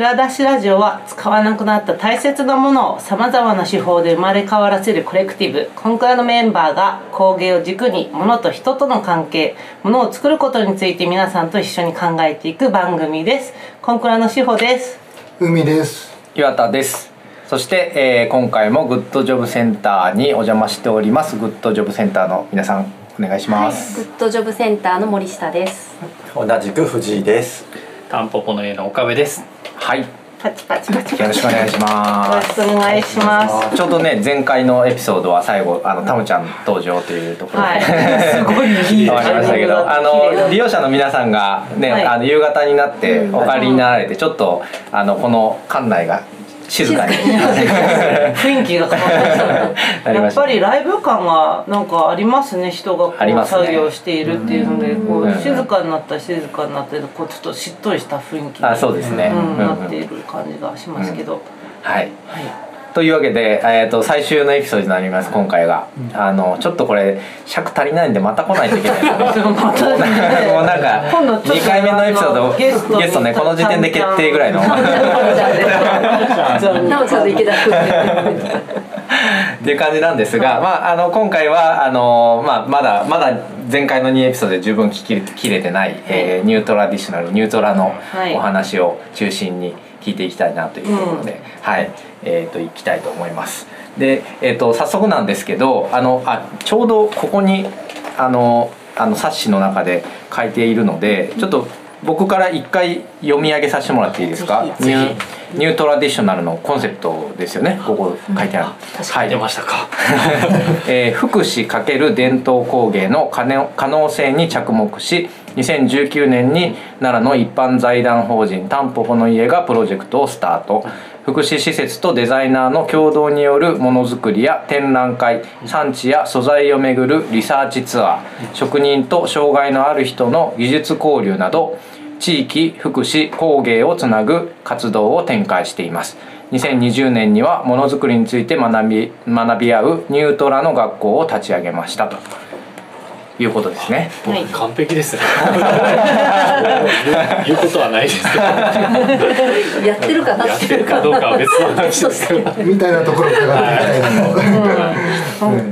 蔵出しラジオは使わなくなった大切なものをさまざまな手法で生まれ変わらせるコレクティブ。コンクラのメンバーが工芸を軸に物と人との関係物を作ることについて皆さんと一緒に考えていく番組です。コンクラの志保です。海です。岩田です。そして、えー今回もグッドジョブセンターにお邪魔しております。グッドジョブセンターの皆さんお願いします、グッドジョブセンターの森下です。同じく藤井です。タンポポの家の岡部です。はい、よパチパチパチ。ろしくお願いしよろしますくお願いします。ちょうどね前回のエピソードは最後あのタムちゃん登場というところで、はい。すごいいい終わりましたけどあの利用者の皆さんがね、はい。あの夕方になってお帰りになられてちょっとあのこの館内が静かに。雰囲気が変わりましたやっぱりライブ感がなんかありますね人がこうありますね。作業しているっていうのでこう静かになったら静かになってこうちょっとしっとりした雰囲気にあそうですね、なっている感じがしますけど、はい。はいというわけで、えー、と最終のエピソードになります今回が、あのちょっとこれ尺足りないんでまた来ないといけない。で もうなんか今度ちょっと2回目のエピソードゲストにゲストねこの時点で決定ぐらいの。っ。ていう感じなんですが、まあ、あの今回はあの、まあ、まだまだ前回の2エピソードで十分聞ききれてない、えーニュートラディショナルニュートラのはい。お話を中心に聞いていきたいなというところで、はいえー、といきたいと思います。で、えー、と早速なんですけどあのあちょうどここにあのあの冊子の中で書いているのでちょっと僕から一回読み上げさせてもらっていいですか？ニューニュートラディショナルのコンセプトですよねここ書いてある。はい出ましたか。えー福祉×伝統工芸の可能可能性に着目し2019年に奈良の一般財団法人タンポポの家がプロジェクトをスタート福祉施設とデザイナーの共同によるものづくりや展覧会産地や素材をめぐるリサーチツアー職人と障害のある人の技術交流など地域福祉工芸をつなぐ活動を展開しています。2020年にはものづくりについて学び学び合うニュートラの学校を立ち上げましたと。いうことですね。はい。完璧ですね。言うことはないですけど、やってるかなやってるかどうかは別の話ですけど。みたいなところ伺ってみたいなの。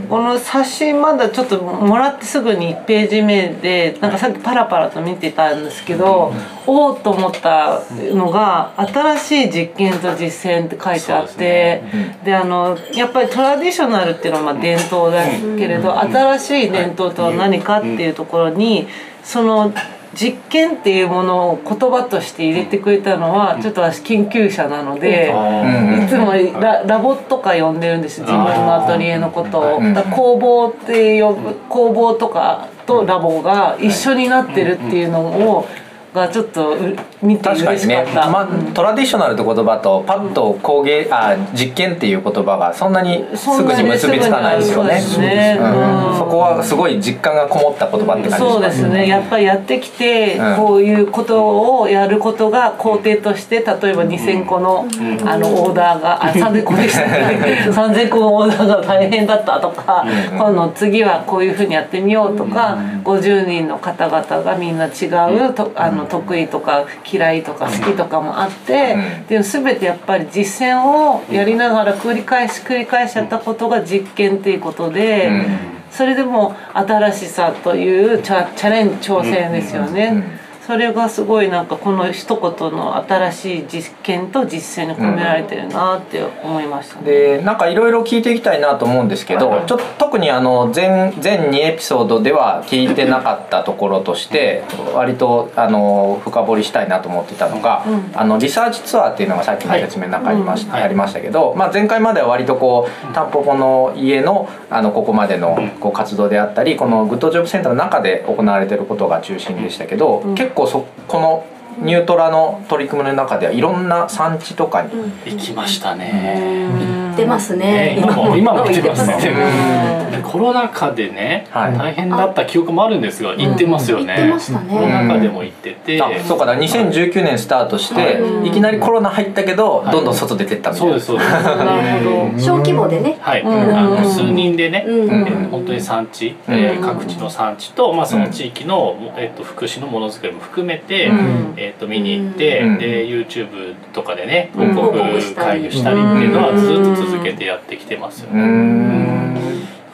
この冊子まだちょっともらってすぐに1ページ目でなんかさっきパラパラと見てたんですけど、おおと思ったのが「新しい実験と実践」って書いてあってで,、あのやっぱりトラディショナルっていうのはまあ伝統だけれど、新しい伝統とは何かっていうところにその実験っていうものを言葉として入れてくれたのはちょっと私研究者なので。うん。いつもララボとか呼んでるんです自分のアトリエのことを。工房って呼ぶ工房とかとラボが一緒になってるっていうのをがちょっとう見て確かにね嬉しかっ、た、まあ、トラディショナルって言葉とパッと工芸あ実験っていう言葉がそんなにすぐに結びつかないですよねそうですね。うん。うんそこはすごい実感がこもった言葉って感じそうですね。やっぱりやってきて、うん。こういうことをやることが工程として例えば2,000個の,、あのオーダーがあ3,000個でした。3,000個のオーダーが大変だったとか、今度次はこういうふうにやってみようとか、50人の方々がみんな違うとあの得意とか嫌いとか好きとかもあって、うん。でも全てやっぱり実践をやりながら繰り返し繰り返しやったことが実験っていうことで。うん。それでも新しさというチャチャレンジ挑戦ですよね、それがすごいなんかこの一言の新しい実験と実践に込められてるなって思いましたね、でなんかいろいろ聞いていきたいなと思うんですけどちょっと特にあの前全2エピソードでは聞いてなかったところとして割とあの深掘りしたいなと思ってたのが、うん。あのリサーチツアーっていうのがさっきの説明の中にありました,、はいありましたけど、まあ、前回までは割とこうタンポポの家のあのここまでのこう活動であったりこのグッドジョブセンターの中で行われてることが中心でしたけど、ん。結構そこのニュートラの取り組みの中ではいろんな産地とかに行きましたね。うんってますね。ね今も今も。てますね。でコロナ禍でね、はい。大変だった記憶もあるんですが行ってますよね、言ってましたコロねナ禍でも行ってて、あそうかだ2019年スタートして、うんいきなりコロナ入ったけど、はい。どんどん外出てったみたいな。そうですそうです。なるほど小規模でね。はい、うん。あの数人でね、うん。えー本当に産地、え各地の産地と、まあ、その地域の、えっと福祉のものづくりも含めて、うん。えっと見に行って、うん。で YouTube とかでねうん。報告報告したり。会議したりっていうのはずっと続けてやってきてますようね。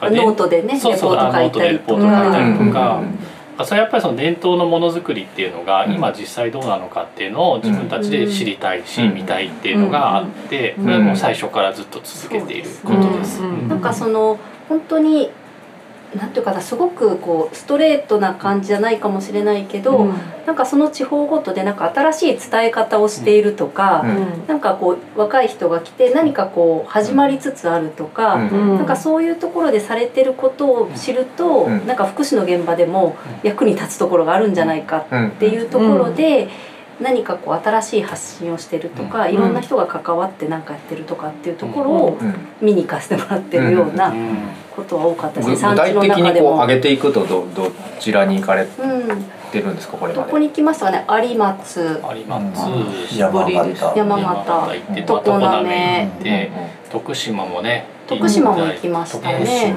ノートでねそうそうレポート書いたりとか、うん。それはやっぱりその伝統のものづくりっていうのがうん。今実際どうなのかっていうのを自分たちで知りたいしうん見たいっていうのがあってうん。これはもう最初からずっと続けていることです。うんうんなんかその本当になんていうかなすごくこうストレートな感じじゃないかもしれないけど、うん。なんかその地方ごとでなんか新しい伝え方をしているとか、うん。なんかこう若い人が来て何かこう始まりつつあるとか、うん。なんかそういうところでされてることを知ると、うん。なんか福祉の現場でも役に立つところがあるんじゃないかうん。っていうところで、何かこう新しい発信をしてるとか、うん。いろんな人が関わって何かやってるとかっていうところをうん。見に行かせてもらってるようなうんことは多かったですね。具体的に中でも。こう上げていくとどどちらに行かれうん、てるんですかこれまで。どこに行きましたかね。有松、有松山形。山山形、形行って常常滑。滑行って徳島もね徳島も行きました徳ね。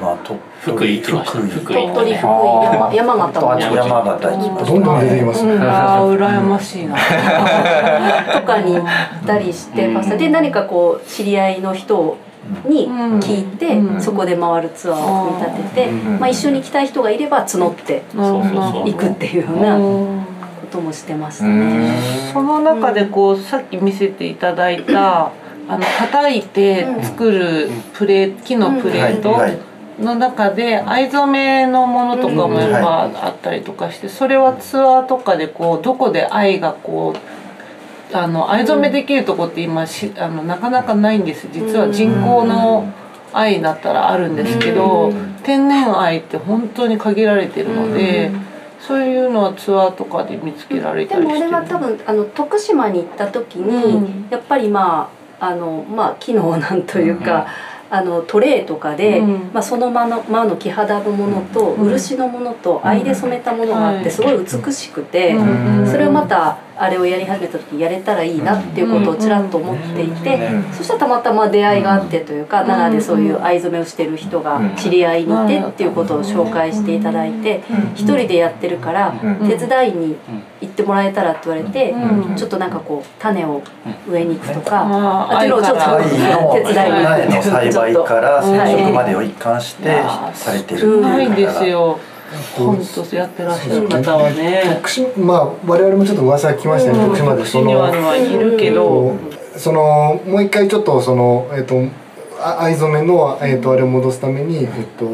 福井行きました福井福井鳥取、福井、山山形も。山形行きました。どんどん出てきますね。あー羨ましいな。とかに行ったりしてました。で何かこう知り合いの人に聞いて、うん。そこで回るツアーを組み立てて、うん。まあ一緒に来たい人がいれば募って行くっていうようなこともしてましたね。その中でこうさっき見せていただいたあの叩いて作るプレー木のプレートの中で藍染めのものとかもやっぱあったりとかしてそれはツアーとかでこうどこで藍がこうあの藍染めできるとこって今しあのなかなかないんです。実は人工の藍だったらあるんですけど天然藍って本当に限られてるのでそういうのはツアーとかで見つけられでたりしてる。もあれは多分あの徳島に行った時に、うん。やっぱりまああのまあ機能なんというか、あのトレーとかで、うん。まあ、その間の間の木肌のものと、うん。漆のものと藍で染めたものがあっはい。てすごい美しくて、うん。それをまたあれをやり始めた時やれたらいいなっていうことをちらっと思っていて、そしたらたまたま出会いがあってというか、奈良でそういう藍染めをしてる人が知り合いにいてっていうことを紹介していただいて一人でやってるから手伝いに行ってもらえたらって言われてちょっとなんかこう種を植えに行くとか。あちょっと手伝いに行く栽培から染色までを一貫してされてるっていう方が。本当やってらっしゃる。方はね。徳島まあ我々もちょっと噂聞きましたね、徳島でそにはのはいるけど。そのもう一回ちょっとそのえっ、とあ藍染めのえっ、とあれを戻すためにえっ、と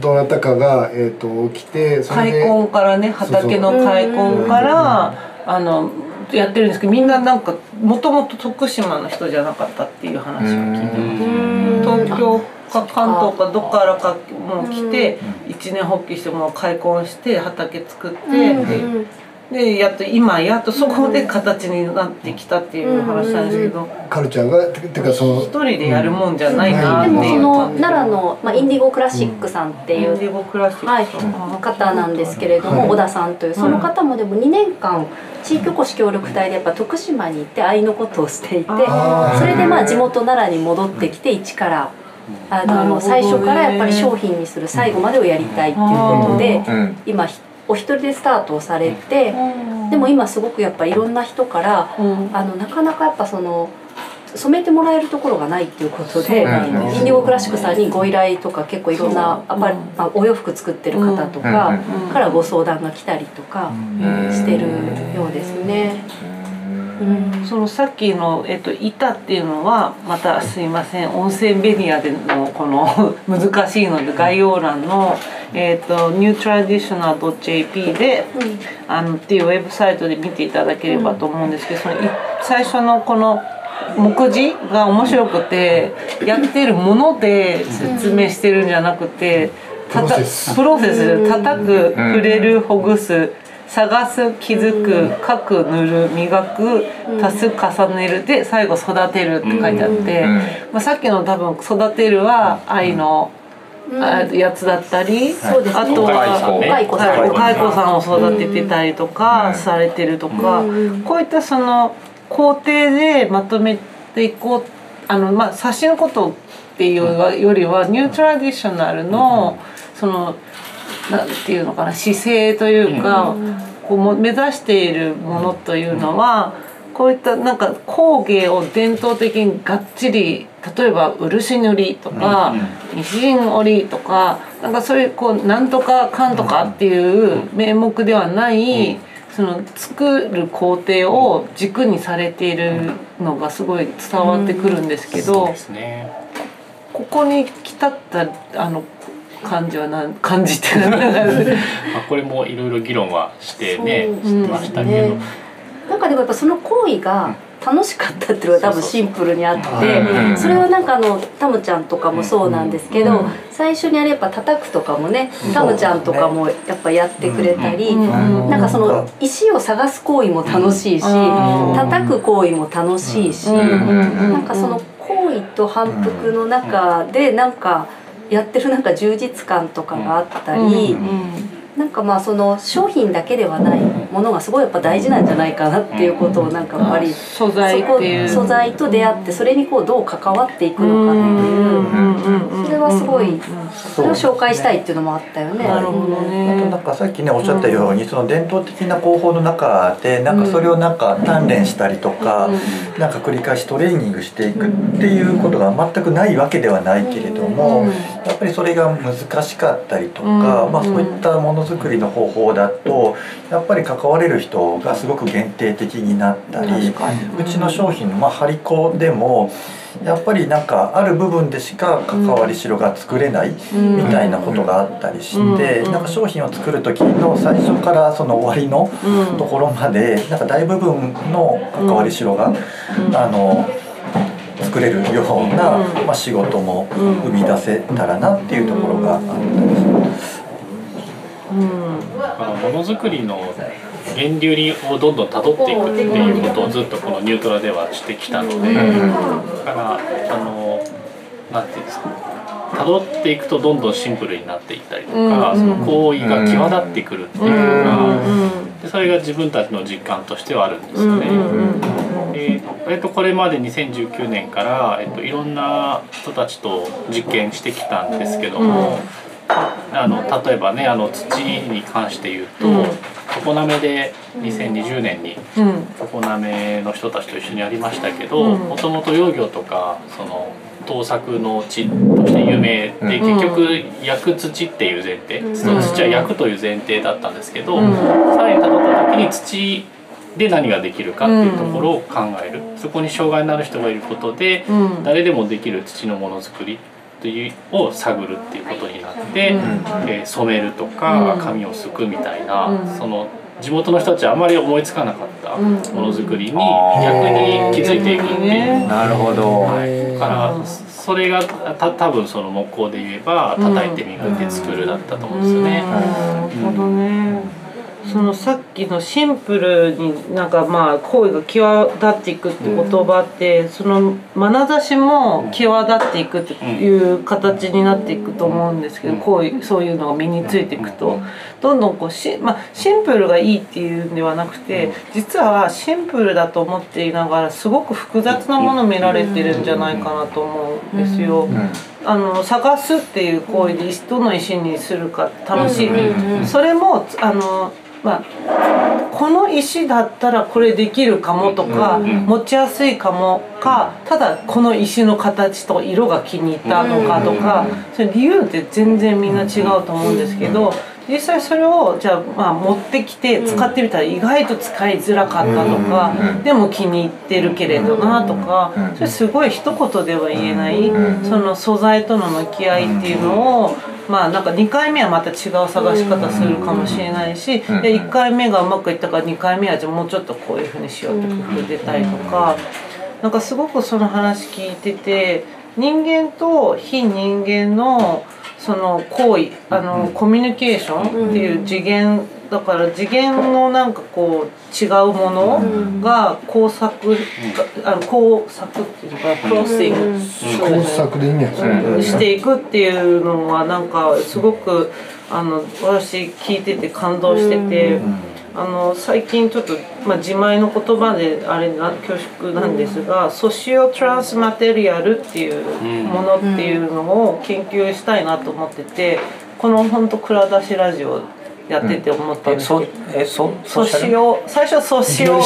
どなたかがえっ、と来てそれで開墾からね畑の開墾からあのやってるんですけどみんななんかもともと徳島の人じゃなかったっていう話を聞いてます。東京か関東かどっからかもう来て一年発起してもう開墾して畑作ってででやっと今やっとそこで形になってきたっていう話なんですけど。カルチャーがててかその一人でやるもんじゃないな。っていうでもその奈良の、まあ、インディゴクラシックさんっていう、インディゴクラシックはい、方なんですけれども、はい小田さんというその方もでも2年間地域おこし協力隊でやっぱ徳島に行って愛のことをしていてそれでまあ地元奈良に戻ってきて一からあの最初からやっぱり商品にする最後までをやりたいっていうことでうん。今ひお一人でスタートをされてでも今すごくやっぱいろんな人からうん。あのなかなかやっぱその染めてもらえるところがないっていうことで、うんインディゴクラシックさんにご依頼とか結構いろんなアパ、うん。まあ、お洋服作ってる方とかからご相談が来たりとかしてるようですね。うん。そのさっきの、えっと、板っていうのはまたすいません。音声メディアでのこの 難しいので概要欄の、えっと、newtraditional.jp であのっていうウェブサイトで見ていただければと思うんですけどそのい最初のこの目次が面白くてやってるもので説明してるんじゃなくてたたプロセス。叩く触れるほぐす探す気づく書く塗る磨く足す重ねるで最後育てるって書いてあって、うん。まあ、さっきの多分育てるは愛の、あやつだったり、そうですね。あとはお蚕さん。を育ててたりとかうん。されてるとか、うん。こういったその工程でまとめていこうあのまあ冊子のことっていうよりはニュートラディショナルのそのなんていうのかな姿勢というか、こうも目指しているものというのは、こういったなんか工芸を伝統的にがっちり例えば漆塗りとか、ミシン織りとかなんかそういうこうなんとかかんとかっていう名目ではない、その作る工程を軸にされているのがすごい伝わってくるんですけど、そうですね。ここに来たったあの感じはなん感じてなんかまあこれもいろいろ議論はしてねそうしてましたけど、ねなんかでもやっぱその行為が楽しかったっていうのが多分シンプルにあってうん。それはなんかあのタムちゃんとかもそうなんですけど最初にあれやっぱ叩くとかもねタムちゃんとかもやっぱやってくれたりうん。なんかその石を探す行為も楽しいしうん。叩く行為も楽しいしうん。なんかその行為と反復の中でなんかやってるなんか充実感とかがあったり。なんかまあその商品だけではないものがすごいやっぱ大事なんじゃないかなっていうことをなんかやっぱり素材素材と出会ってそれにこうどう関わっていくのかっていうそれはすごいそれを紹介したいっていうのもあったよね。なるほどあとねなんかさっきねおっしゃったように、その伝統的な工法の中でなんかそれをなんか鍛錬したりとか、なんか繰り返しトレーニングしていくっていうことが全くないわけではないけれども、やっぱりそれが難しかったりとか、うんまあ、そういったものづくりの方法だとやっぱり関われる人がすごく限定的になったりうちの商品の、まあ、張り子でもやっぱりなんかある部分でしか関わりしろが作れないみたいなことがあったりして、うん。なんか商品を作る時の最初からその終わりのところまでなんか大部分の関わりしろが、あの作れるような、まあ、仕事も生み出せたらなっていうところがあったりします。あのものづくりの源流にをどんどん辿っていくっていうことをずっとこのニュートラではしてきたので、だからあのなんていうんですか辿っていくとどんどんシンプルになっていったりとか、うん。その行為が際立ってくるっていうのが、でそれが自分たちの実感としてはあるんですよね。でえっと、これまで2019年から、えっと、いろんな人たちと実験してきたんですけども、あの例えばねあの土に関して言うと、うん。常滑で2020年にうん。常滑の人たちと一緒にやりましたけどうん。もともと養魚とかその盗作の地として有名で、うん。結局焼く土っていう前提、その土は焼くという前提だったんですけど、うん。さらにたどった時に土で何ができるかっていうところを考える、そこに障害のある人がいることで、うん。誰でもできる土のものづくりを探るっていうことになって、えー染めるとかうん。紙をすくみたいな、うん。その地元の人たちはあまり思いつかなかったうん。ものづくりに逆に気づいていくっていう。なるほど。はい、だからそれがた多分その木工で言えば叩いて磨いて作るだったと思うんですよね。なるほどね。そのさっきのシンプルになんかまあ行為が際立っていくって言葉って、その眼差しも際立っていくっていう形になっていくと思うんですけど、行為そういうのが身についていくと、どんどんこうし、まあ、シンプルがいいっていうんではなくて、実はシンプルだと思っていながらすごく複雑なものを見られてるんじゃないかなと思うんですよ。あの探すっていう行為でどの石にするか楽しい、それもあのまあこの石だったらこれできるかもとか、持ちやすいかもかただこの石の形と色が気に入ったのかとか、それ理由って全然みんな違うと思うんですけど。実際それをじゃあまあ持ってきて使ってみたら意外と使いづらかったとか、でも気に入ってるけれどなとか、それすごい一言では言えない、その素材との向き合いっていうのをまあなんか2回目はまた違う探し方するかもしれないし、で1回目がうまくいったから2回目はじゃあもうちょっとこういうふうにしようって工夫出たりとか、なんかすごくその話聞いてて人間と非人間のその行為あのコミュニケーションっていう次元だから次元のなんかこう違うものが工作、あの工作っていうのかなクロッシング、そう工ですね作でいいん。やつう。んしていくっていうのはなんかすごくあの私聞いてて感動してて、あの最近ちょっと、まあ、自前の言葉であれな恐縮なんですが、ソシオトランスマテリアルっていうものっていうのを研究したいなと思っててこの本当蔵出しラジオやってて思ったんえそですけど。えそソシオ最初ソシの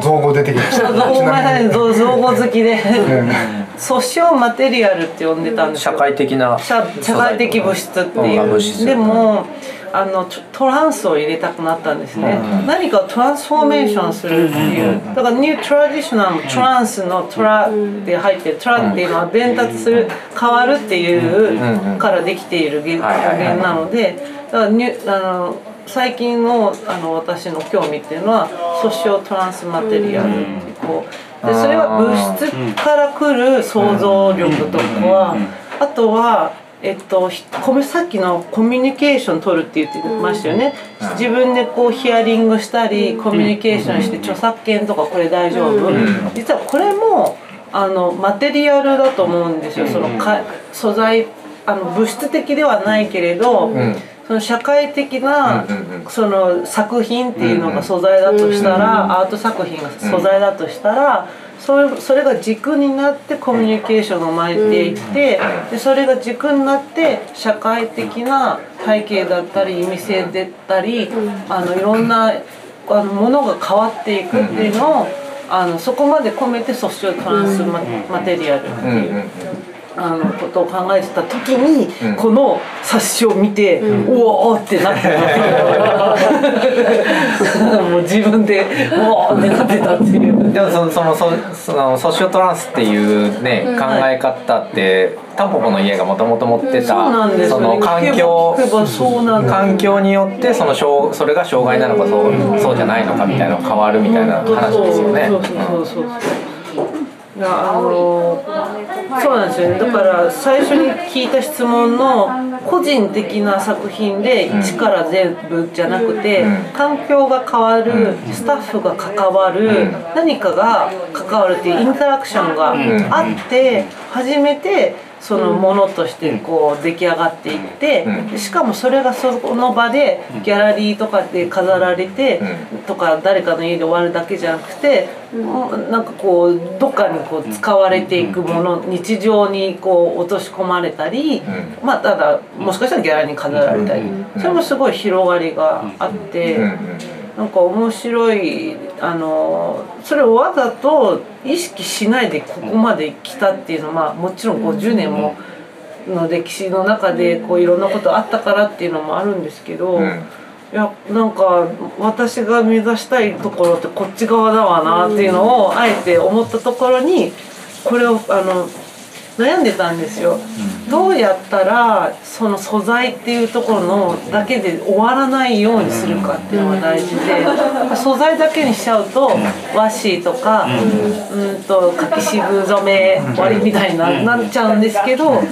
造語出てきました。ごめんなさい造造語好きで。うんソシオマテリアルって呼んでたんですよ。社会的な。社社会的物質っていう。うでもあのトトランスを入れたくなったんですね、何かをトランスフォーメーションするっていう。だからニュートラディショナルもトランスのトラって入ってるトラっていうのは伝達する変わるっていうからできている言はいはいはい。言なのでだからニュあの最近のあの私の興味っていうのはソシオトランスマテリアル。ってこうでそれは物質から来る想像力とかはあとはえっと、さっきのコミュニケーション取るって言ってましたよね、自分でこうヒアリングしたりコミュニケーションして著作権とかこれ大丈夫、実はこれもあのマテリアルだと思うんですよ、そのか素材あの物質的ではないけれど、その社会的なその作品っていうのが素材だとしたら、アート作品が素材だとしたら、それそれが軸になってコミュニケーションが生まれていってでそれが軸になって社会的な背景だったり意味性だったり、あのいろんなあのものが変わっていくっていうのをあのそこまで込めてソーシャルトランスママテリアル。っていう。あのことを考えてた時に、この冊子を見て、うおーってなってた もう自分でうおーってなってたっていう。でもそのそのそそのソシオトランスっていうね、考え方ってタンポポの家がもともと持ってた、その環境環境によってその障それが障害なのかそう,、そうじゃないのかみたいなのが変わるみたいな話ですよね。あのそうなんですよね。だから最初に聞いた質問の個人的な作品で一から全部じゃなくて、環境が変わる、スタッフが関わる、何かが関わるっていうインタラクションがあって初めてそのものとしてこう出来上がっていって、でしかもそれがその場でギャラリーとかで飾られて、とか誰かの家で終わるだけじゃなくて、なんかこうどっかにこう使われていくもの、日常にこう落とし込まれたり、まあただもしかしたらギャラリーに飾られたり、それもすごい広がりがあって。なんか面白いあのそれをわざと意識しないでここまで来たっていうのは、まあ、もちろん50年もの歴史の中でこういろんなことあったからっていうのもあるんですけど、いやなんか私が目指したいところってこっち側だわなっていうのをあえて思ったところにこれをあの悩んでたんですよ。どうやったらその素材っていうところのだけで終わらないようにするかっていうのが大事で素材だけにしちゃうと和紙とかうん。と柿渋染め終わりみたいにななっちゃうんですけど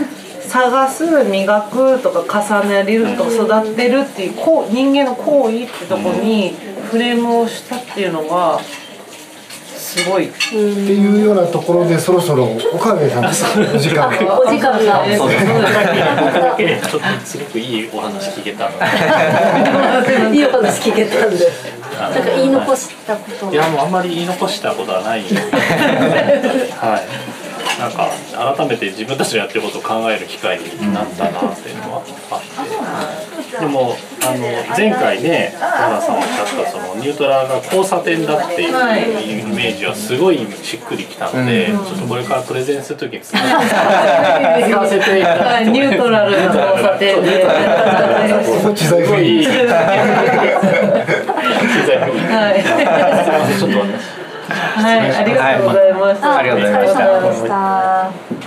探す磨くとか重ねるとか育てるっていうこう人間の行為ってとこにフレームをしたっていうのがすごい。っていうようなところでそろそろ岡部さんお 時間が。お時間が。そうです。ねだけでちょっとすごくいいお話聞けたので。いいお話聞けたんで。なんか言い残したこといやもうあんまり言い残したことはない。はい。なんか改めて自分たちのやってることを考える機会になったなっていうのはあってでもあの前回ね原田さんおっしゃったそのニュートラルが交差点だっていうはい。イメージはすごいしっくりきたので、ちょっとこれからプレゼンするときに使わせていただはい、ニュートラルな交差点で。知財不いい。意機材はい。ちょっとはい、ありがとうございました。ありがとうございました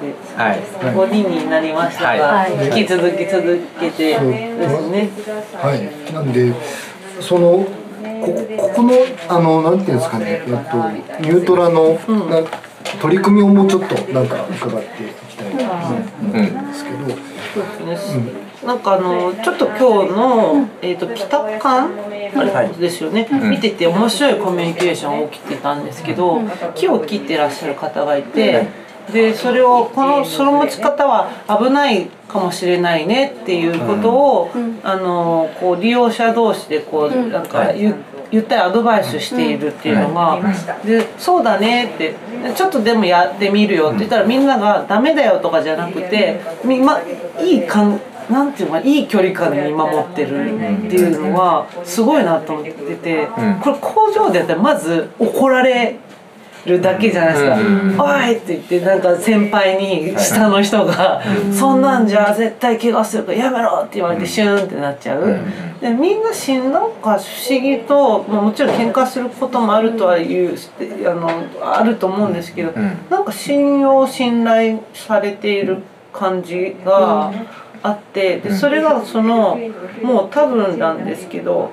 お疲れ様でしたはい。五人になりましたが、はい。引き続き続けてですね。はい。なんでそのこここのあのなんていうんですかねえっとニュートラの、な取り組みをもうちょっとなんか伺っていきたいと思うんですけど、そうですね。なんかあのちょっと今日の、えー、と北館あれですよね、見てて面白いコミュニケーション起きてたんですけど、木を切ってらっしゃる方がいて、でそれをこのその持ち方は危ないかもしれないねっていうことを、あのこう利用者同士でこうなんか言言ったりアドバイスしているっていうのが、でそうだねってちょっとでもやってみるよって言ったらみんながダメだよとかじゃなくてみまいい感なんていうのかいい距離感で見守ってるっていうのはすごいなと思ってて、これ工場でやったらまず怒られるだけじゃないですか「おい!」って言ってなんか先輩に下の人が「そんなんじゃ絶対怪我するからやめろ!」って言われてシューンってなっちゃう。でみんなしんなんか不思議と、まあ、もちろん喧嘩することもあるとはいうあのあると思うんですけど、なんか信用信頼されている感じがあってでそれがそのもう多分なんですけど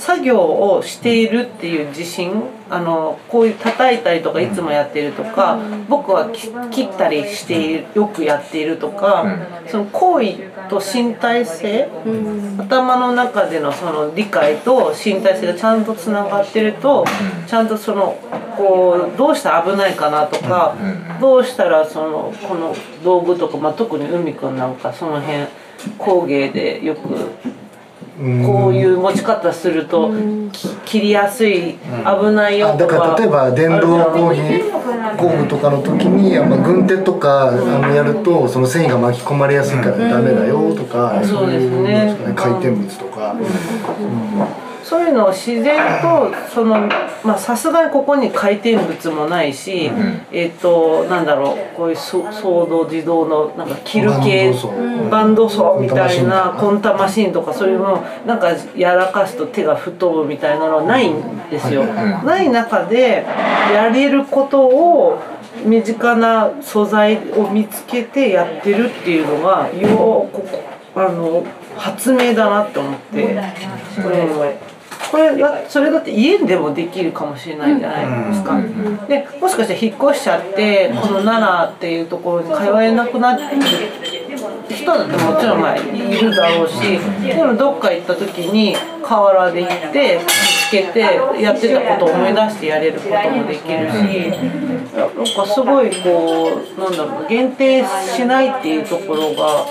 作業をしているっていう自信あのこういう叩いたりとかいつもやってるとか僕は切ったりしてよくやっているとかその行為と身体性頭の中でのその理解と身体性がちゃんとつながってるとちゃんとそのこうどうしたら危ないかなとかどうしたらそのこの道具とか、まあ、特に海くんなんかその辺工芸でよくこういう持ち方すると切りやすい危ないよとか、だから例えば電動工具とかの時に、まあ、軍手とかあのやるとその繊維が巻き込まれやすいからダメだよとか、そうですね。回転物とか。そういうのを自然とそのまあさすがにここに回転物もないし、うん、えっ、ー、となんだろうこういうソード自動のなんかキル系バンドソーみたいなコンタマシンとかそういうのなんかやらかすと手が吹っ飛ぶみたいなのはないんですよ。ない中でやれることを身近な素材を見つけてやってるっていうのがよくあの発明だなって思って。これこれそれだって家でもできるかもしれないじゃないですか。でもしかして引っ越しちゃってこの奈良っていうところに通えなくなって人だってもちろんまあいるだろうしでもどっか行った時に河原で行って見つけてやってたことを思い出してやれることもできるしなんかすごいこうなんだろう限定しないっていうところが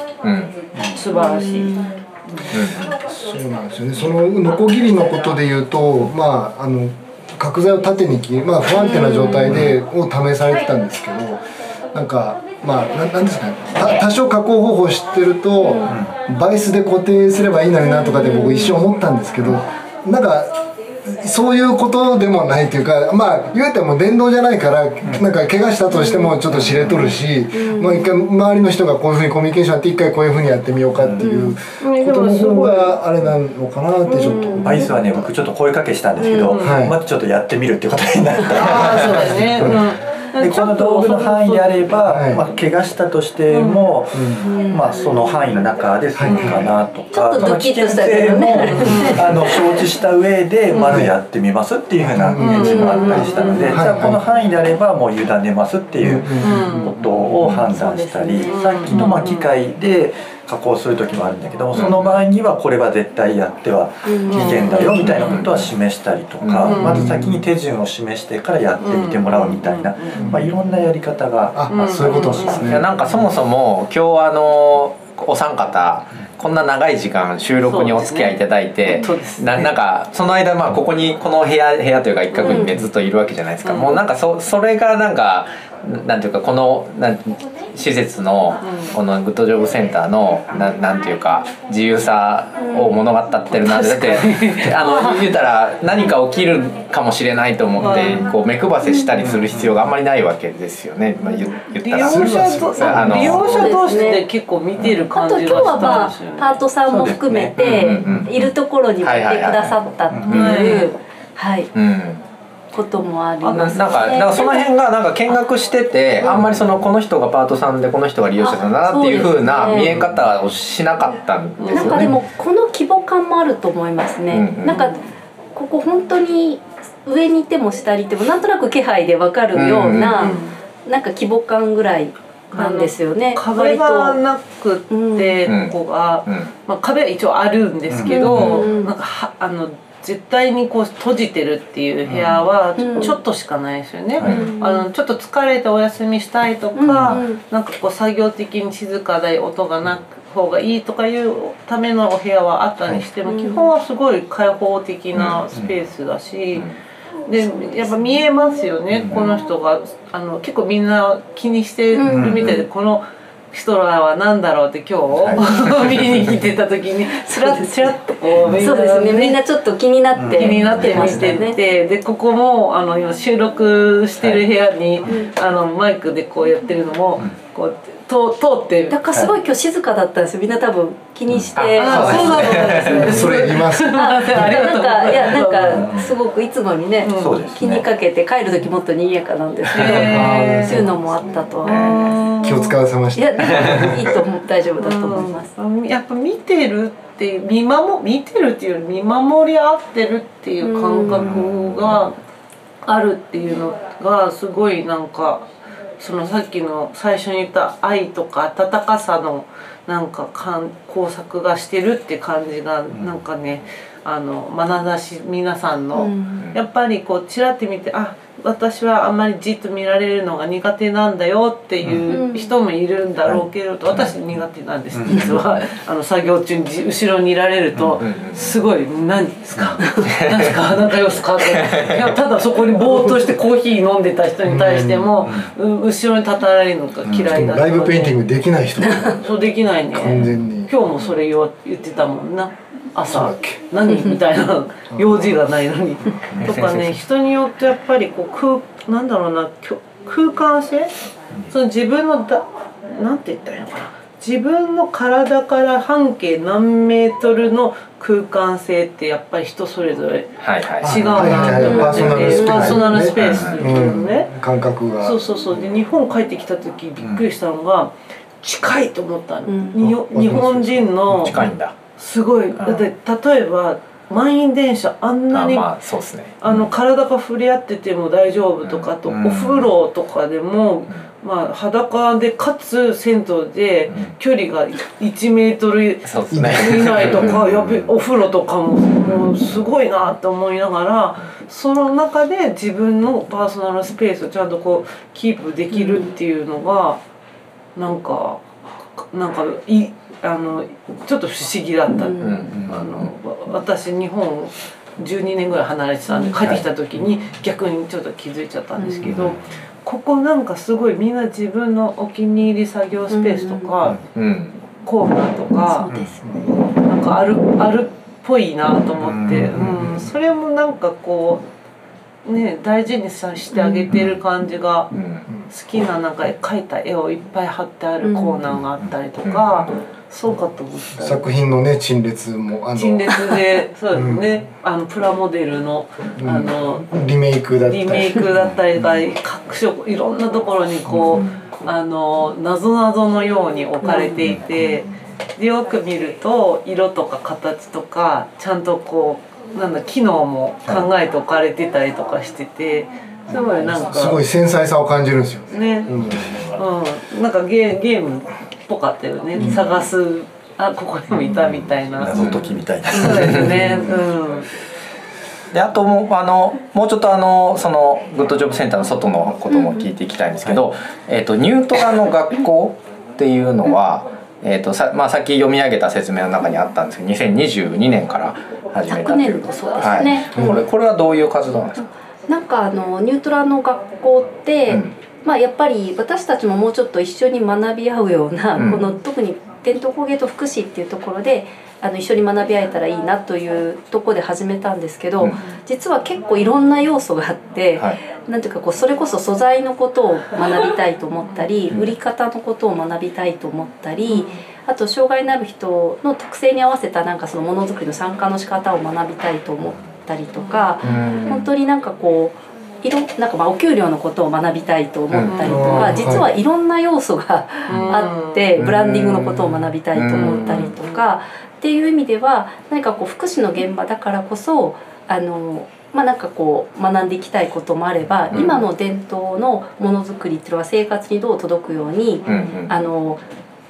素晴らしい。そうなんですよね。そのノコギリのことで言うとまああの角材を縦に切り、まあ、不安定な状態でを試されてたんですけどなんかまあなんですかね。多少加工方法知ってるとバイスで固定すればいいのになとかで僕一瞬思ったんですけどなんかそういうことでもないというかまあ言うても電動じゃないからなんか怪我したとしてもちょっと知れとるし、まあ一回周りの人がこういうふうにコミュニケーションやって一回こういうふうにやってみようかっていうことの方があれなのかなってちょっと。バイスはね僕ちょっと声かけしたんですけど、まずちょっとやってみるっていうことになった。ああそうだね。うんでこの道具の範囲であれば、まあ、怪我したとしても、まあ、その範囲の中で済むかなとか、その危険性も、あの承知した上でまずやってみますっていうふうな返事もあったりしたので、じゃあこの範囲であればもう委ねますっていうことを判断したり、さっきのまあ機械で加工する時もあるんだけどその場合にはこれは絶対やっては危険だよみたいなことは示したりとかまず先に手順を示してからやってみてもらうみたいな、まあ、いろんなやり方があそういうことですね。なんかそもそも今日あのお三方こんな長い時間収録にお付き合いいただいて、ね。ななんかその間まあここにこの部屋部屋というか一角にねずっといるわけじゃないですか、うん、もうなんかそそれがなんかなんていうかこのなん施設のこのグッドジョブセンターのななんていうか自由さを物語ってるなってだってあの 言うたら何か起きるかもしれないと思ってこう目配せしたりする必要があんまりないわけですよね、まあ、言ったら。利用者あの利用者同士で結構見てる感じがしたんですよね。パートさんも含めているところに来てくださったっていうはい。うんこともあります、ね、なんかなんかその辺がなんか見学してて、あんまりそのこの人がパートさんでこの人が利用者だなっていうふうな見え方をしなかったんですよね。なんかでもこの規模感もあると思いますね。うんうん、なんかここ本当に上にいても下にいてもなんとなく気配でわかるような、うんうん、なんか規模感ぐらいなんですよね。壁がなくって、うん。ここが、うん。まあ、壁は一応あるんですけど、うん。なんかはあの絶対にこう閉じてるっていう部屋はうん。ちょっとしかないですよね。はいあのちょっと疲れてお休みしたいとか、うん。うんなんかこう作業的に静かで音がなく方がいいとかいうためのお部屋はあったにしても、はい基本はすごい開放的なスペースだし。でやっぱ見えますよね、この人が。あの結構みんな気にしてるみたいで、この人らは何だろうって今日、見に来てた時にちらっちらっとこうみんなそうですね。みんなちょっと気になって気になって見てましたね。て、でここもあの今収録してる部屋に、あのマイクでこうやってるのも、こう通通って。だからすごい今日静かだったんですよ。みんな多分気にして。あそうなんですね。それ言います。あありがとうなんかいやなんかすごくいつもにね、そうですね。気にかけて帰る時もっと賑やかなんですけど、へー。そういうのもあったとは思いま気を使わせましす。いやた。いいと思う大丈夫だと思います。うんやっぱ見てるっていう見守見てるっていう見守り合ってるっていう感覚があるっていうのがすごいなんかそのさっきの最初に言った愛とか温かさのなんか感工作がしてるって感じがなんかねあの眼差し皆さんの、うん。やっぱりこうちらって見てあ私はあんまりじっと見られるのが苦手なんだよっていう人もいるんだろうけど、私苦手なんです、実は。あの作業中にじ後ろにいられると、すごい「何ですか？何ですか？何か様子か?」って。いやただそこにぼーっとしてコーヒー飲んでた人に対しても、う後ろに立たられるのが嫌いだライブペインティンググできない人。そうできないね。完全に。今日もそれ言ってたもんな朝だっけ何みたいな。用事がないのに。とかね人によってやっぱりこう空なんだろうなきょ空間性？その自分のだなんて言ったらいいのかな？自分の体から半径何メートルの空間性ってやっぱり人それぞれはいはい。違うなと思っててパーソナルスペースっていうのね。うん。感覚が。そうそうそう。で日本帰ってきた時びっくりしたのが、近いと思ったの、うん。に日本人の近いんだすごい。だって例えば満員電車あんなにあ,、そうですね。の体が触れ合ってても大丈夫とかあと、うん。お風呂とかでも、まあ、裸でかつ銭湯で距離が1メートル以内とかやべお風呂とかももうすごいなって思いながらその中で自分のパーソナルスペースをちゃんとこうキープできるっていうのがなんかなんかいあのちょっと不思議だった。うん。うん。あのわ私日本12年ぐらい離れてたんで帰ってきた時に逆にちょっと気づいちゃったんですけど、ここなんかすごいみんな自分のお気に入り作業スペースとか、うん。コーナーとそかうですね。なんかあるあるっぽいなと思って、ううん。それもなんかこうね大事にさしてあげてる感じが。うん。好きななんか描いた絵をいっぱい貼ってあるコーナーがあったりとか、そうかと思った。ら作品のね陳列もあの陳列で そうですね、あのプラモデルのあのリメイクだったり。リメイクだったりが各所いろんなところにこうあの謎々のように置かれていてでよく見ると色とか形とかちゃんとこうなんだ機能も考えて置かれてたりとかしててすごいなんかすごい繊細さを感じるんですよ。ね。ね、うん。うん、なんかゲゲームっぽかったよね、探す。あここにもいたみたいな、謎解きみたいな。そうですね。うん。であともうあのもうちょっとあのそのグッドジョブセンターの外のことも聞いていきたいんですけど、えっ、とニュートラの学校っていうのは、えっ、とさまあさっき読み上げた説明の中にあったんですけど、2022年から始めたという。昨年度そうですね。はい。これこれはどういう活動なんですか？なんかあのニュートラの学校って、うんまあやっぱり私たちももうちょっと一緒に学び合うような、うん。この特に伝統工芸と福祉っていうところであの一緒に学び合えたらいいなというところで始めたんですけど、うん。実は結構いろんな要素があって、はい。なんていうかこうそれこそ素材のことを学びたいと思ったり、売り方のことを学びたいと思ったり、あと障害のある人の特性に合わせたなんかそのものづくりの参加の仕方を学びたいと思ったりとか、本当になんかこういろなんかまあお給料のことを学びたいと思ったりとか、うん。実はいろんな要素があって、うん。ブランディングのことを学びたいと思ったりとか、っていう意味では何かこう福祉の現場だからこそあのまあなんかこう学んでいきたいこともあれば、うん。今の伝統のものづくりっていうのは生活にどう届くように、あの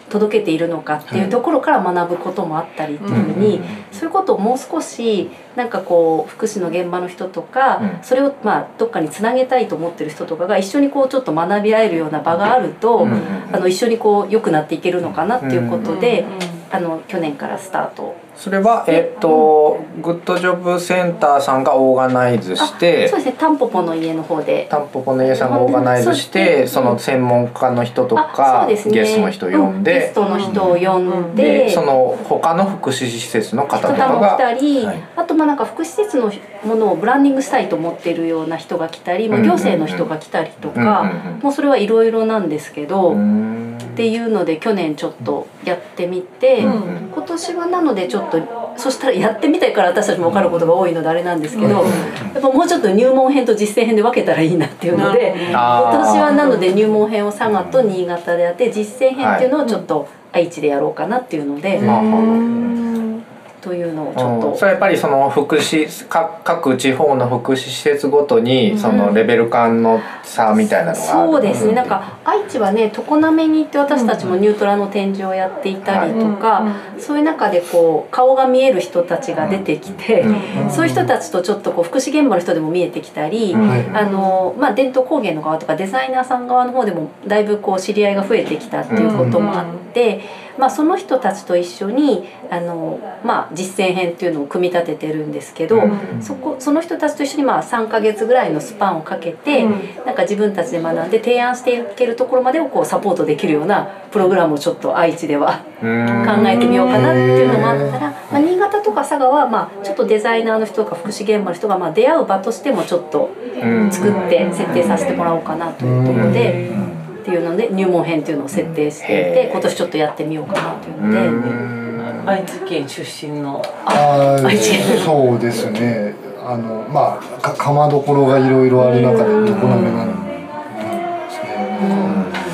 届けているのかっていうところから学ぶこともあったりっていうふうに、そういうことをもう少しなんかこう福祉の現場の人とか、うん。それをまあどっかにつなげたいと思ってる人とかが一緒にこうちょっと学び合えるような場があると、あの一緒にこう良くなっていけるのかなっていうことで、うんあの去年からスタート。それはえっとグッドジョブセンターさんがオーガナイズしてそうですね。タンポポの家の方で。タンポポの家さんがオーガナイズしてその専門家の人とあかね。ゲストの人を呼んうゲでストの人を呼んで、でその他の福祉施設の方とか方も来たがり、はい。あとまあなんか福祉施設のものをブランディングしたいと思っているような人が来たり、まあ、行政の人が来たりとか、うんもうそれはいろいろなんですけど、っん。ていうので去年ちょっとやってみて、うん今年はなのでちょっとそしたらやってみたいから私たちも分かることが多いのであれなんですけど、やっぱもうちょっと入門編と実践編で分けたらいいなっていうので。今年はなので入門編を佐賀と新潟でやって実践編っていうのをちょっと愛知でやろうかなっていうので、というのをちょっとうん。それやっぱりその福祉か各地方の福祉施設ごとにそのレベル感の差みたいなのがある。そうですね、ん。なんか愛知はね常滑に行って私たちもニュートラの展示をやっていたりとか、そういう中でこう顔が見える人たちが出てきて、うん。そういう人たちとちょっとこう福祉現場の人でも見えてきたり、うん。はい。あのまあ、伝統工芸の側とかデザイナーさん側の方でもだいぶこう知り合いが増えてきたっていうこともあって、まあ、その人たちと一緒にあの、まあ、実践編っていうのを組み立ててるんですけど、うん。そこその人たちと一緒にまあ3ヶ月ぐらいのスパンをかけて、なんか自分たちで学んで提案していけるところまでをこうサポートできるようなプログラムをちょっと愛知ではうん。考えてみようかなっていうのもあったら、まあ、新潟とか佐賀はまあちょっとデザイナーの人とか福祉現場の人がまあ出会う場としてもちょっとうん。作って設定させてもらおうかなというところで。っていうので入門編っていうのを設定していて今年ちょっとやってみようかなというので、うん愛知県出身の。あー愛知そうですね。あのまあか釜どころがいろいろある中で常滑なんですね。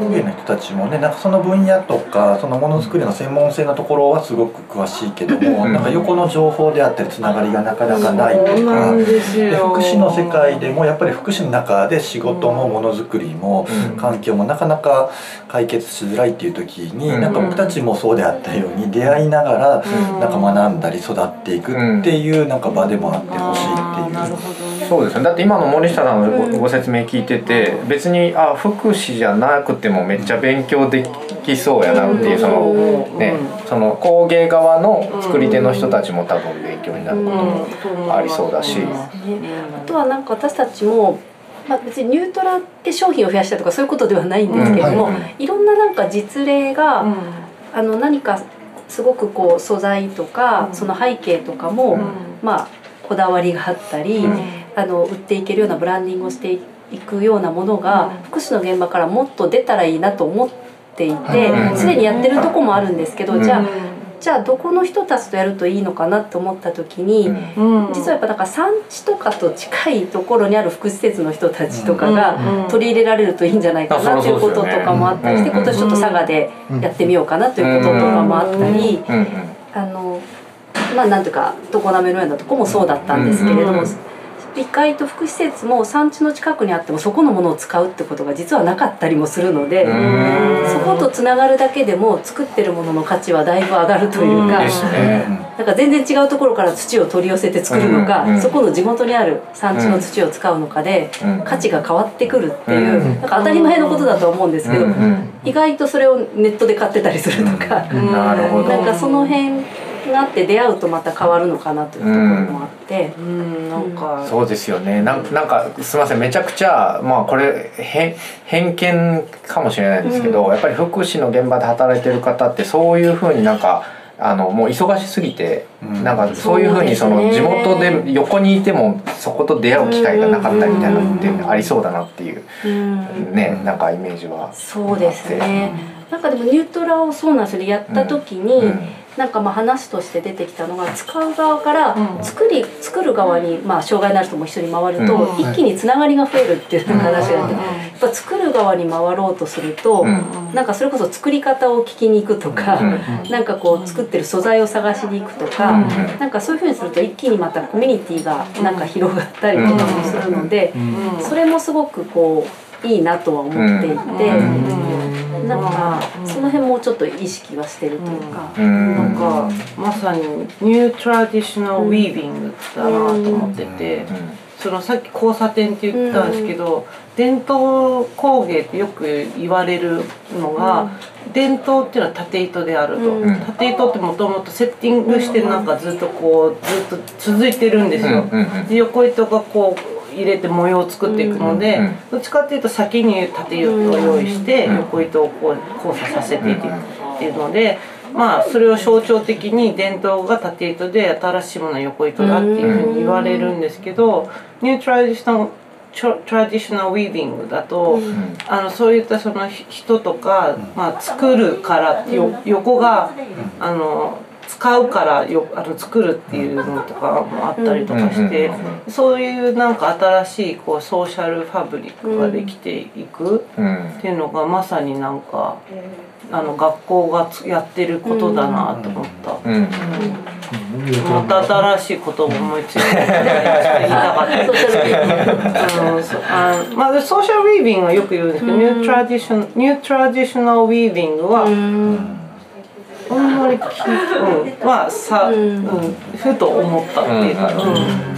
工芸の人たちもねなんかその分野とかそのものづくりの専門性のところはすごく詳しいけども、うん。なんか横の情報であったりつながりがなかなかない。とか。んで福祉の世界でもやっぱり福祉の中で仕事もものづくりもうん。環境もなかなか解決しづらいっていう時にうん。なんか僕たちもそうであったように出会いながらうん。なんか学んだり育っていくっていうなんか場でもあってほしいっていう。あーなるほど。ねそうですねだって今の森下さんのご,、説明聞いてて別にあ福祉じゃなくてもめっちゃ勉強できそうやなっていうその、うん。ねその工芸側の作り手の人たちも多分勉強になることもありそうだし。ねあとはなんか私たちも、まあ、別にニュートラって商品を増やしたとかそういうことではないんですけども、うん。いろんななんか実例が、あの何かすごくこう素材とか、うん。その背景とかも、まあこだわりがあったり、うんあの売っていけるようなブランディングをしていくようなものが、うん。福祉の現場からもっと出たらいいなと思っていうんてすで、にやってるとこもあるんですけど、うん。じゃあじゃあどこの人たちとやるといいのかなと思った時に。実はやっぱなんか産地とかと近いところにある福祉施設の人たちとかがうん。取り入れられるといいんじゃないかなということとかもあったりしてうん。今年ちょっと佐賀でやってみようかなということとかもあったりあのまあなんていうか常滑のようなとこもそうだったんですけれどもうん意外と福祉施設も産地の近くにあってもそこのものを使うってことが実はなかったりもするので。うん。そことつながるだけでも作ってるものの価値はだいぶ上がるというか、ですね。なんか全然違うところから土を取り寄せて作るのか、そこの地元にある産地の土を使うのかで、うん。価値が変わってくるっていう、うん。なんか当たり前のことだとは思うんですけど、意外とそれをネットで買ってたりするとか、なんかその辺があって出会うとまた変わるのかなというところもあって。うんなんか。そうですよね。なんなんかすみません。めちゃくちゃまあこれ偏偏見かもしれないですけど、やっぱり福祉の現場で働いてる方ってそういうふうになんかあのもう忙しすぎて、うん。なんかそういうふうにその地元で横にいてもそこと出会う機会がなかったみたいなのってありそうだなっていう。うん。ねなんかイメージはそうですね。なんかでもニュートラをそうなんですよね。やった時に、うん。なんかまあ話として出てきたのが使う側から作り作る側にまあ障害のある人も一緒に回るとうん。一気につながりが増えるっていう話があってやっぱ作る側に回ろうとするとん。なんかそれこそ作り方を聞きに行くとかなんかこう作ってる素材を探しに行くとかなんかそういうふうにすると一気にまたコミュニティがなんか広がったりとかもするのでそれもすごくこういいなとは思っていて。なんかその辺もちょっと意識はしてるというか。うん。なんかまさにニュートラディショナルウィービングだなと思ってて、そのさっき交差点って言ったんですけど、伝統工芸ってよく言われるのが、伝統っていうのは縦糸であると、うん。縦糸ってもともとセッティングしてなんかずっとこうずっと続いてるんですよ。うん。うん。うん。で横糸がこう入れて模様を作っていくので、うんどっちかっていうと先に縦糸を用意してうん横糸をこう交差させていくっていうので。まあそれを象徴的に伝統が縦糸で新しいものは横糸だっていうふうに言われるんですけど、ニュートラディショナルトラディショナルウィービングだと、あのそういったそのひ人とか、まあ、作るから横があの使うからよあの作るっていうのとかもあったりとかして、そういうなんか新しいこうソーシャルファブリックができていくうんっていうのがまさになんかあの学校がつやってることだなと思った。うんまた新しいことを思いついて言いたかったソーシャルウィービングうん。そうあまあソーシャルウィービングはよく言うんですけど、ニュートラディショナニュートラディショナルウィービングは、あんまり聞いうんはさ、うん。ふと思ったっていうか、うん。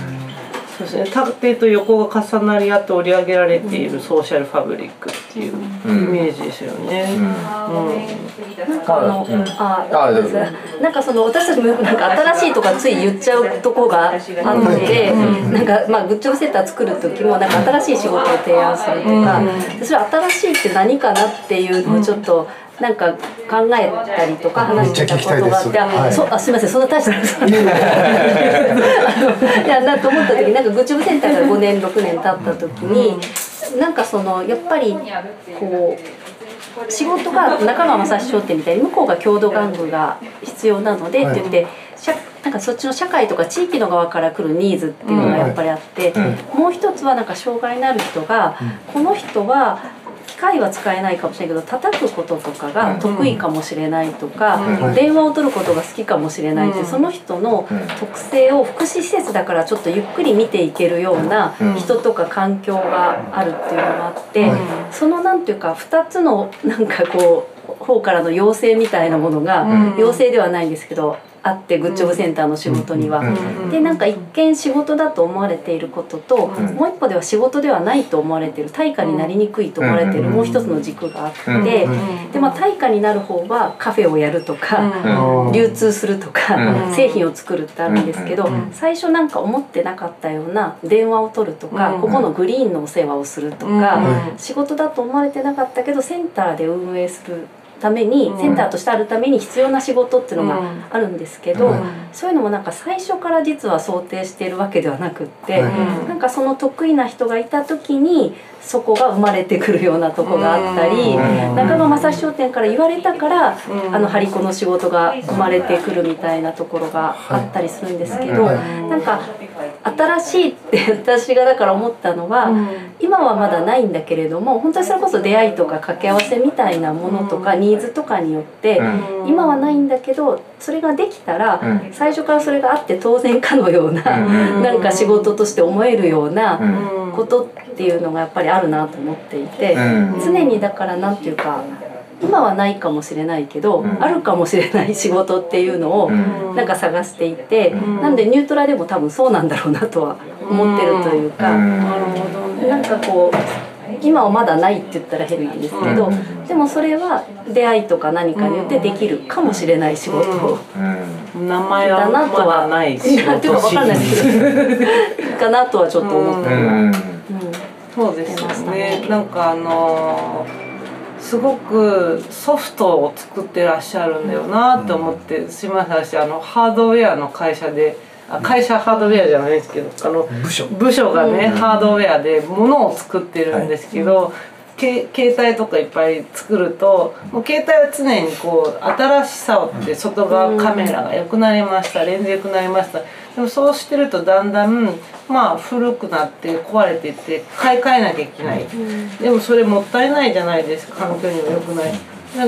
そうですね。縦と横が重なり合って織り上げられているソーシャルファブリックっていうイメージですよね。うん。なんかあの、うん。あ、あなんかその私たちもよくなんか新しいとかつい言っちゃうとこがあって、なんかまあグッジョブセンター作る時もなんか新しい仕事を提案するとか、でそれ新しいって何かなっていうのをちょっと。なんか考えたりとか話してたことがあって、はいあそうあすみませんそんな大したい。やなと思った時になんかグッジョブセンターが5年6年経った時になんかそのやっぱりこう仕事が中川正史商店みたいに向こうが郷土玩具が必要なのでって言って、社なんかそっちの社会とか地域の側から来るニーズっていうのがやっぱりあって、もう一つはなんか障害のある人が、この人は機械は使えないかもしれないけど叩くこととかが得意かもしれないとか、うん。電話を取ることが好きかもしれないって、うん。その人の特性を福祉施設だからちょっとゆっくり見ていけるようなうん。人とか環境があるっていうのがあって、そのなんていうか2つのなんかこう方からの要請みたいなものが、うん。要請ではないんですけどあってグッジョブセンターの仕事には。うんでなんか一見仕事だと思われていることと、ん。もう一歩では仕事ではないと思われている対価になりにくいと思われているうんもう一つの軸があって、うんでまあ対価になる方はカフェをやるとか。うん流通するとか、うん製品を作るってあるんですけど、うん最初なんか思ってなかったような電話を取るとか、うんここのグリーンのお世話をするとか、うん。仕事だと思われてなかったけどセンターで運営するために、うん。センターとしてあるために必要な仕事っていうのがあるんですけど、うん。そういうのもなんか最初から実は想定しているわけではなくって、はい。なんかその得意な人がいた時にそこが生まれてくるようなとこがあったり、うん。中川正史商店から言われたから、うん。あの張り子の仕事が生まれてくるみたいなところがあったりするんですけど、はいなんか新しいって 私がだから思ったのは、今はまだないんだけれども本当にそれこそ出会いとか掛け合わせみたいなものとか、ニーズとかによって、うん。今はないんだけどそれができたら、うん。最初からそれがあって当然かのような、うん。なんか仕事として思えるようなうん。ことっていうのがやっぱりあるなと思っていて、うん。常にだからなんていうか今はないかもしれないけど、うん。あるかもしれない仕事っていうのをうん。なんか探していて、ん。なんでニュートラでも多分そうなんだろうなとは思ってるというか。なるほどね。なんかこう今はまだないって言ったら変なんですけど、うん。でもそれは出会いとか何かによってできるかもしれない仕事。うん。名前はまだない仕なんていうか事分かんない。ですけどかなとはちょっと思ったりは、うん。うん。そうですよね。なんかあのーすごくソフトを作ってらっしゃるんだよなって思って、すみません。私あのハードウェアの会社であ会社ハードウェアじゃないですけどあの部署。部署がね、ハードウェアで物を作ってるんですけど、け携帯とかいっぱい作るともう携帯は常にこう新しさをって外側カメラが良くなりましたレンズ良くなりました。でもそうしてるとだんだんまあ古くなって壊れていって買い替えなきゃいけない。でもそれもったいないじゃないですか。環境にも良くない。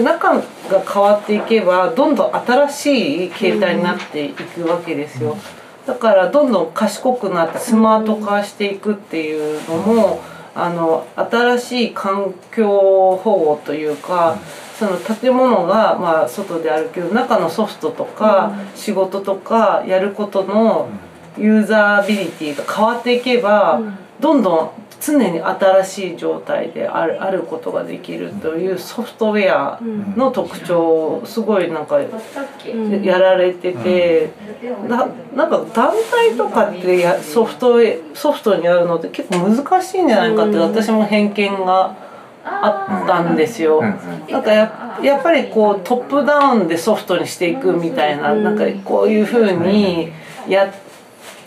中が変わっていけばどんどん新しい携帯になっていくわけですよだからどんどん賢くなってスマート化していくっていうのもあの新しい環境保護というかその建物がまあ外であるけど中のソフトとか仕事とかやることのユーザービリティが変わっていけばどんどん常に新しい状態であるあることができるというソフトウェアの特徴をすごいなんかやられててななんか団体とかってやソフトウェソフトにやるのって結構難しいんじゃないかって私も偏見があったんですよ。なんかややっぱりこうトップダウンでソフトにしていくみたいななんかこういうふうにやって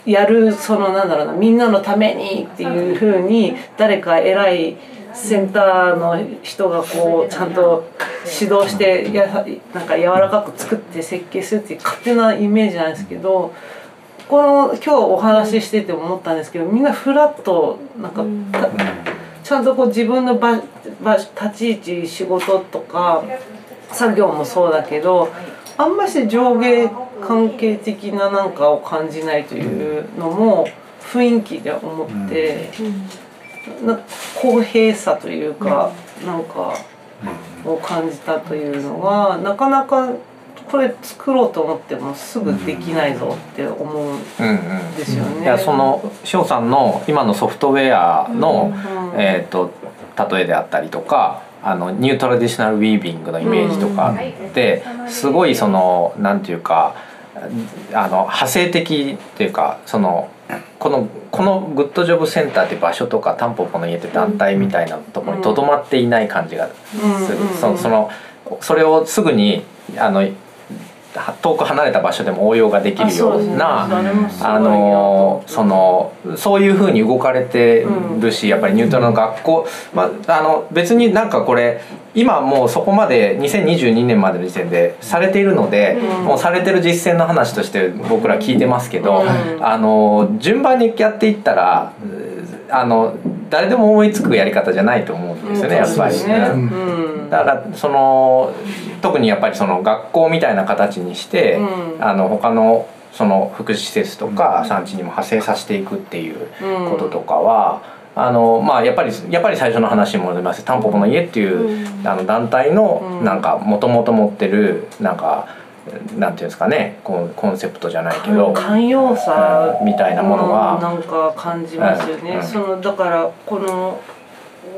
やるそのなんだろうなみんなのためにっていうふうに誰か偉いセンターの人がこうちゃんと指導してやなんか柔らかく作って設計するっていう勝手なイメージなんですけどこの今日お話ししてて思ったんですけどみんなフラットなん。かちゃんとこう自分の場場立ち位置仕事とか作業もそうだけどあんまし上下関係的ななんかを感じないというのも雰囲気で思って、な公平さというか、なんかを感じたというのがなかなかこれ作ろうと思ってもすぐできないぞって思うんですよね。いやその翔さんの今のソフトウェアの、えっ、と例えであったりとかあのニュートラディショナルウィービングのイメージとかってすごいそのなんていうかあの派生的っていうかそのこのこのグッドジョブセンターって場所とかタンポポの家って団体みたいなところにとどまっていない感じがする、そそのそれをすぐにあの遠く離れた場所でも応用ができるようなあのそのそういうふうに動かれてるし、やっぱりニュートラの学校、まあ、あの別になんかこれ今もうそこまで2022年までの時点でされているので、もうされてる実践の話として僕ら聞いてますけど、あの順番にやっていったらあの誰でも思いつくやり方じゃないと思うんですよね、やっぱり。だからその特にやっぱりその学校みたいな形にして、うん、あの他のその福祉施設とか産地にも派生させていくっていうこととかは、うん、あのまあやっぱりやっぱり最初の話に戻ります。タンポポの家っていう、うん、あの団体のなんかもともと持ってるなんか。なんていうんですかねコンコンセプトじゃないけど寛容さみたいなものは、なんか感じますよね、そのだからこの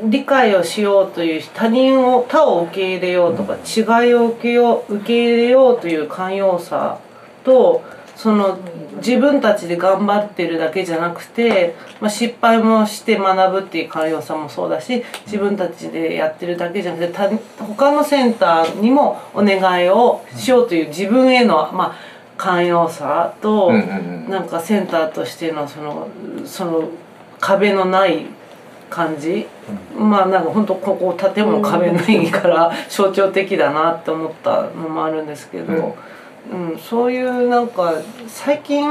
理解をしようという他人を他を受け入れようとか違いを受けよう受け入れようという寛容さとその自分たちで頑張ってるだけじゃなくて、まあ、失敗もして学ぶっていう寛容さもそうだし自分たちでやってるだけじゃなくて他他のセンターにもお願いをしようという自分への、まあ、寛容さと、なんかセンターとしてのそのその壁のない感じ、うん、まあなんか本当ここ建物壁ないから象徴的だなって思ったのもあるんですけど、うん、うん、そういうなんか最近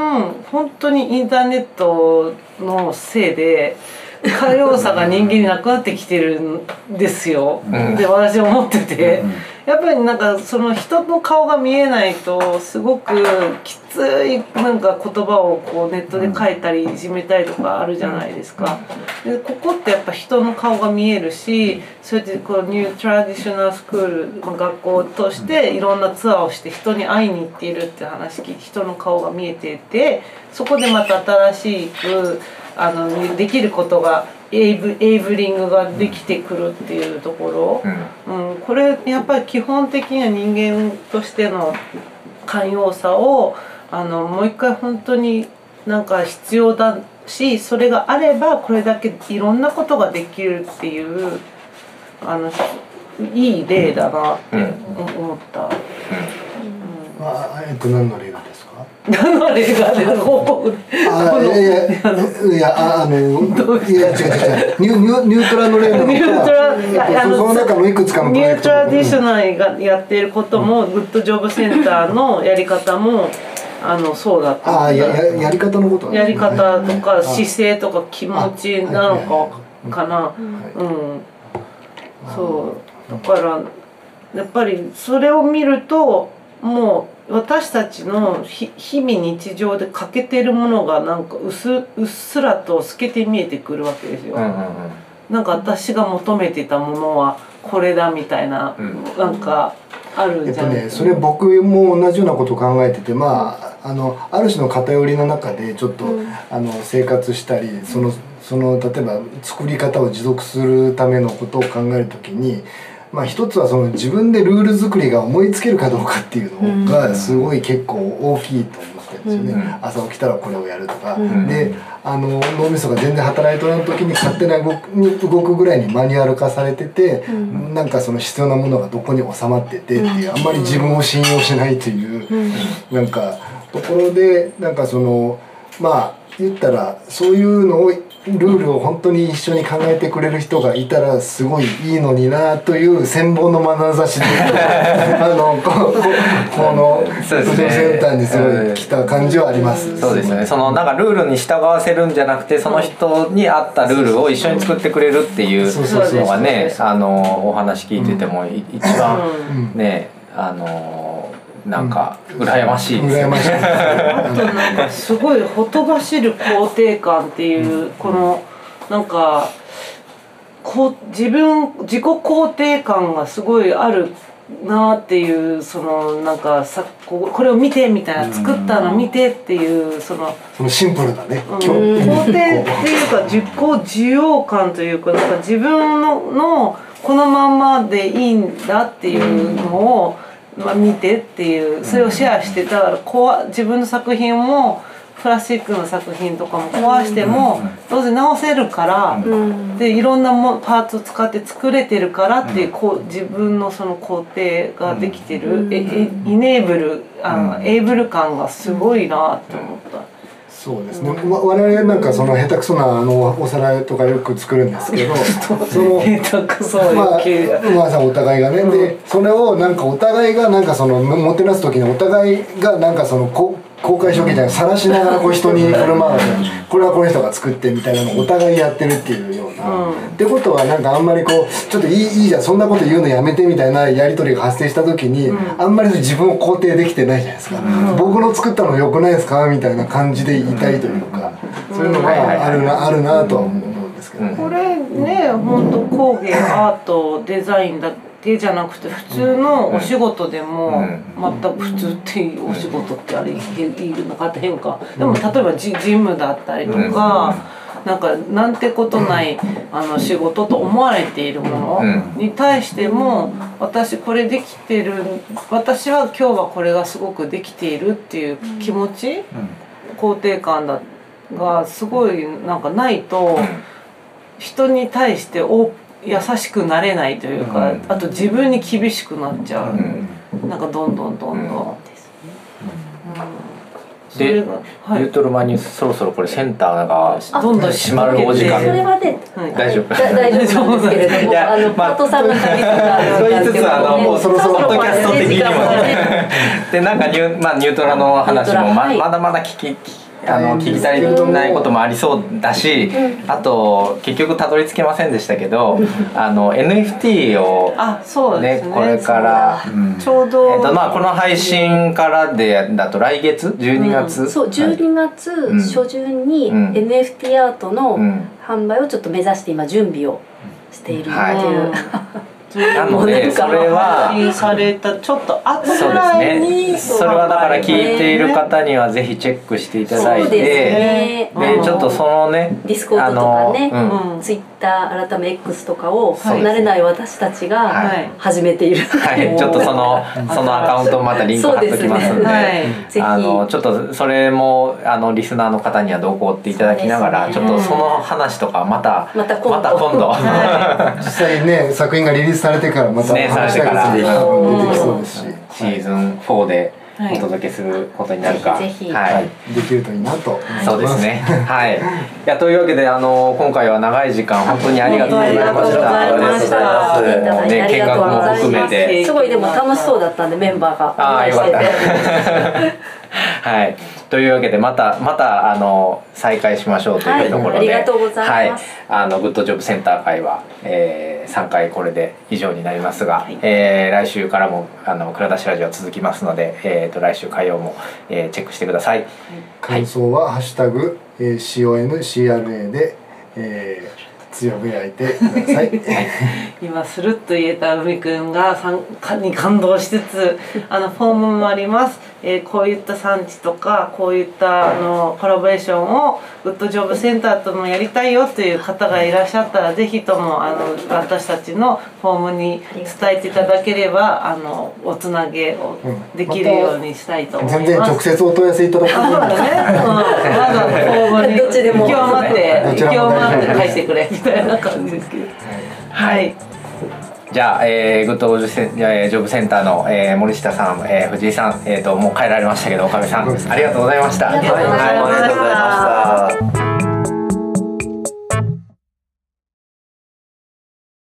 本当にインターネットのせいで寛容さが人間になくなってきてるんですよ、うん、って私は思ってて。やっぱりなんかその人の顔が見えないとすごくきついなんか言葉をこうネットで書いたりいじめたりとかあるじゃないですか。でここってやっぱ人の顔が見えるしそうやってこうニュートラディショナルスクール学校としていろんなツアーをして人に会いに行っているって話人の顔が見えていてそこでまた新しくあのできることがエイブエイブリングができてくるっていうところ、うん、うん、これやっぱり基本的には人間としての寛容さをあのもう一回本当になんか必要だしそれがあればこれだけいろんなことができるっていうあのいい例だなって思った。うん、あえっと何の例が何の映画で報告。あいやいやいやああのいや違う違うニュニュニュートラの例なのかニュートラその中のいくつかのプニュートトラディショナルがやっていることも、グッドジョブセンターのやり方もあのそうだった。ああやややり方のこと？ねやり方とかはい。姿勢とか気持ちなのかかな？うん。そう。だからやっぱりそれを見るともう私たちのひ日々日常で欠けてるものがなんかうすうっすらと透けて見えてくるわけですよ。うんうんなんか私が求めてたものはこれだみたいな、うんなんかあるじゃないぱねそれ僕も同じようなことを考えててまああのある種の偏りの中でちょっと、あの生活したりそのその例えば作り方を持続するためのことを考えるときに。まあ、一つはその自分でルール作りが思いつけるかどうかっていうのがすごい結構大きいと思ってるんですよね、うん。朝起きたらこれをやるとか、うん。であの脳みそが全然働いておらん時に勝手な動くに動くぐらいにマニュアル化されてて、ん。なんかその必要なものがどこに収まっててっていう、あんまり自分を信用しないという、なんかところでなんかそのまあ言ったらそういうのをルールを本当に一緒に考えてくれる人がいたらすごいいいのになという羨望の眼差しで あのこここのそうですね。センターにすごい来た感じはあります。そうですよね。そのなんかルールに従わせるんじゃなくてその人に合ったルールを一緒に作ってくれるっていう。のがねあのお話聞いててもい一番うん。ねあのなんか羨ましいですよね。羨ましい。ですあとなんかすごいほとばしる肯定感っていうこのなんかこう自分自己肯定感がすごいあるなっていうそのなんかさこうこれを見てみたいな作ったの見てっていうそのそのシンプルなね、うん今日肯定っていうか実行需要感というかなんか自分ののこのまんまでいいんだっていうのを、まあ、見てっていうそれをシェアしてだからこわ自分の作品もプラスチックの作品とかも壊してもどうせ直せるから。うん。でいろんなもパーツを使って作れてるからっていうこう自分のその工程ができてる、ええイネーブルあの、エイブル感がすごいなって思った。そうですね、わ我々なんかその下手くそなあのお皿とかよく作るんですけど その下手くそよまあまあさお互いがね、でそれをなんかお互いがなんかそのもてなす時にお互いがなんかそのこ公開処刑じゃない晒しながらこう人に振る舞うこれはこの人が作ってみたいなのをお互いやってるっていうような、うん。ってことはなんかあんまりこうちょっといいいいじゃんそんなこと言うのやめてみたいなやり取りが発生した時に、あんまり自分を肯定できてないじゃないですか、僕の作ったの良くないですかみたいな感じで言いたいというか、そういうのがあるな、あるなとは思うんですけどね。これね本当工芸アートデザインだけじゃなくて普通のお仕事でも全く普通っていうお仕事ってあれ言うのか変かでも例えばジジムだったりとか。なんかなんてことないあの仕事と思われているものに対しても私これできてる私は今日はこれがすごくできているっていう気持ち肯定感だがすごいなんかないと人に対してお優しくなれないというか、うん。あと自分に厳しくなっちゃう、うん。なんかどんどんどんどん、で、がはい。ユートルマにそろそろこれセンターがどんどん閉まるお時間。それはねはい。大丈夫。だ大丈夫ですけれども いやあのまあパートさんの旅とかそう言いつつあのもうそろそろポッドキャスト的にも でなんかニュ,、まあ、ニュートラの話もま,、はい。まだまだ聞き聞きあの聞き足りないこともありそうだし、あと結局たどり着けませんでしたけど、あの NFT をあそうですね。ねこれから、うん。ちょうど、えっとまあ、この配信からでだと来月？12月、そう12月うん。初旬にうん。NFT アートのうん。販売をちょっと目指して今準備をしているっていう、はい なのでそれはされたちょっと後そうぐらいですにね。それはだから聞いている方にはぜひチェックしていただいてでちょっとそのねディスコードとかね。あのうん。ツイッター改め X とかをはい慣れない私たちがはい。始めている、はい、ちょっとそのそのアカウントまたリンク貼っときますんで。はい。あのちょっとそれもあのリスナーの方には追っていただきながら、ねょっとその話とかまたまた今度。また今度、は 実際ね作品がリリースされてからまたね話したいされてから多分出てきそうですし、シーズン4ではいお届けすることになるか、ぜひぜひ。はい。できるといいなと思います。そうですね。はい。いやというわけであの今回は長い時間本当にありがとうございました。ありがとうございました。ありがとうございます。ね見学も含めて。すごいでも楽しそうだったんでメンバーが。ああよかった。て はい。というわけでまたまたあの再開しましょうというところで、はいありがとうございます。はい。あのグッドジョブセンター会は、えー、3回これで以上になりますが、えー来週からもあの倉田氏ラジオは続きますので、えー、と来週火曜も、えーチェックしてください。感想は「ハッシュタグ、えー #CONCRA」で、えーつぶやいてください。今スルッと言えた海くんが参加に感動しつつあのフォームもあります、えーこういった産地とかこういったあのコラボレーションをグッドジョブセンターともやりたいよという方がいらっしゃったらぜひともあの私たちのフォームに伝えていただければあのおつなげをできるようにしたいと思います。全然直接お問い合わせいただくあそうだね。うん、まだフォームにどっちでも勢い余ってどち勢いらも大丈夫余って書いてくれみたいな感じですけど。はい。じゃあ、えー、グッドジョブセンえージョブセンターの、えー、森下さん、えー、藤井さん、えー、ともう帰られましたけど岡部さんありがとうございました。ありがとうございました。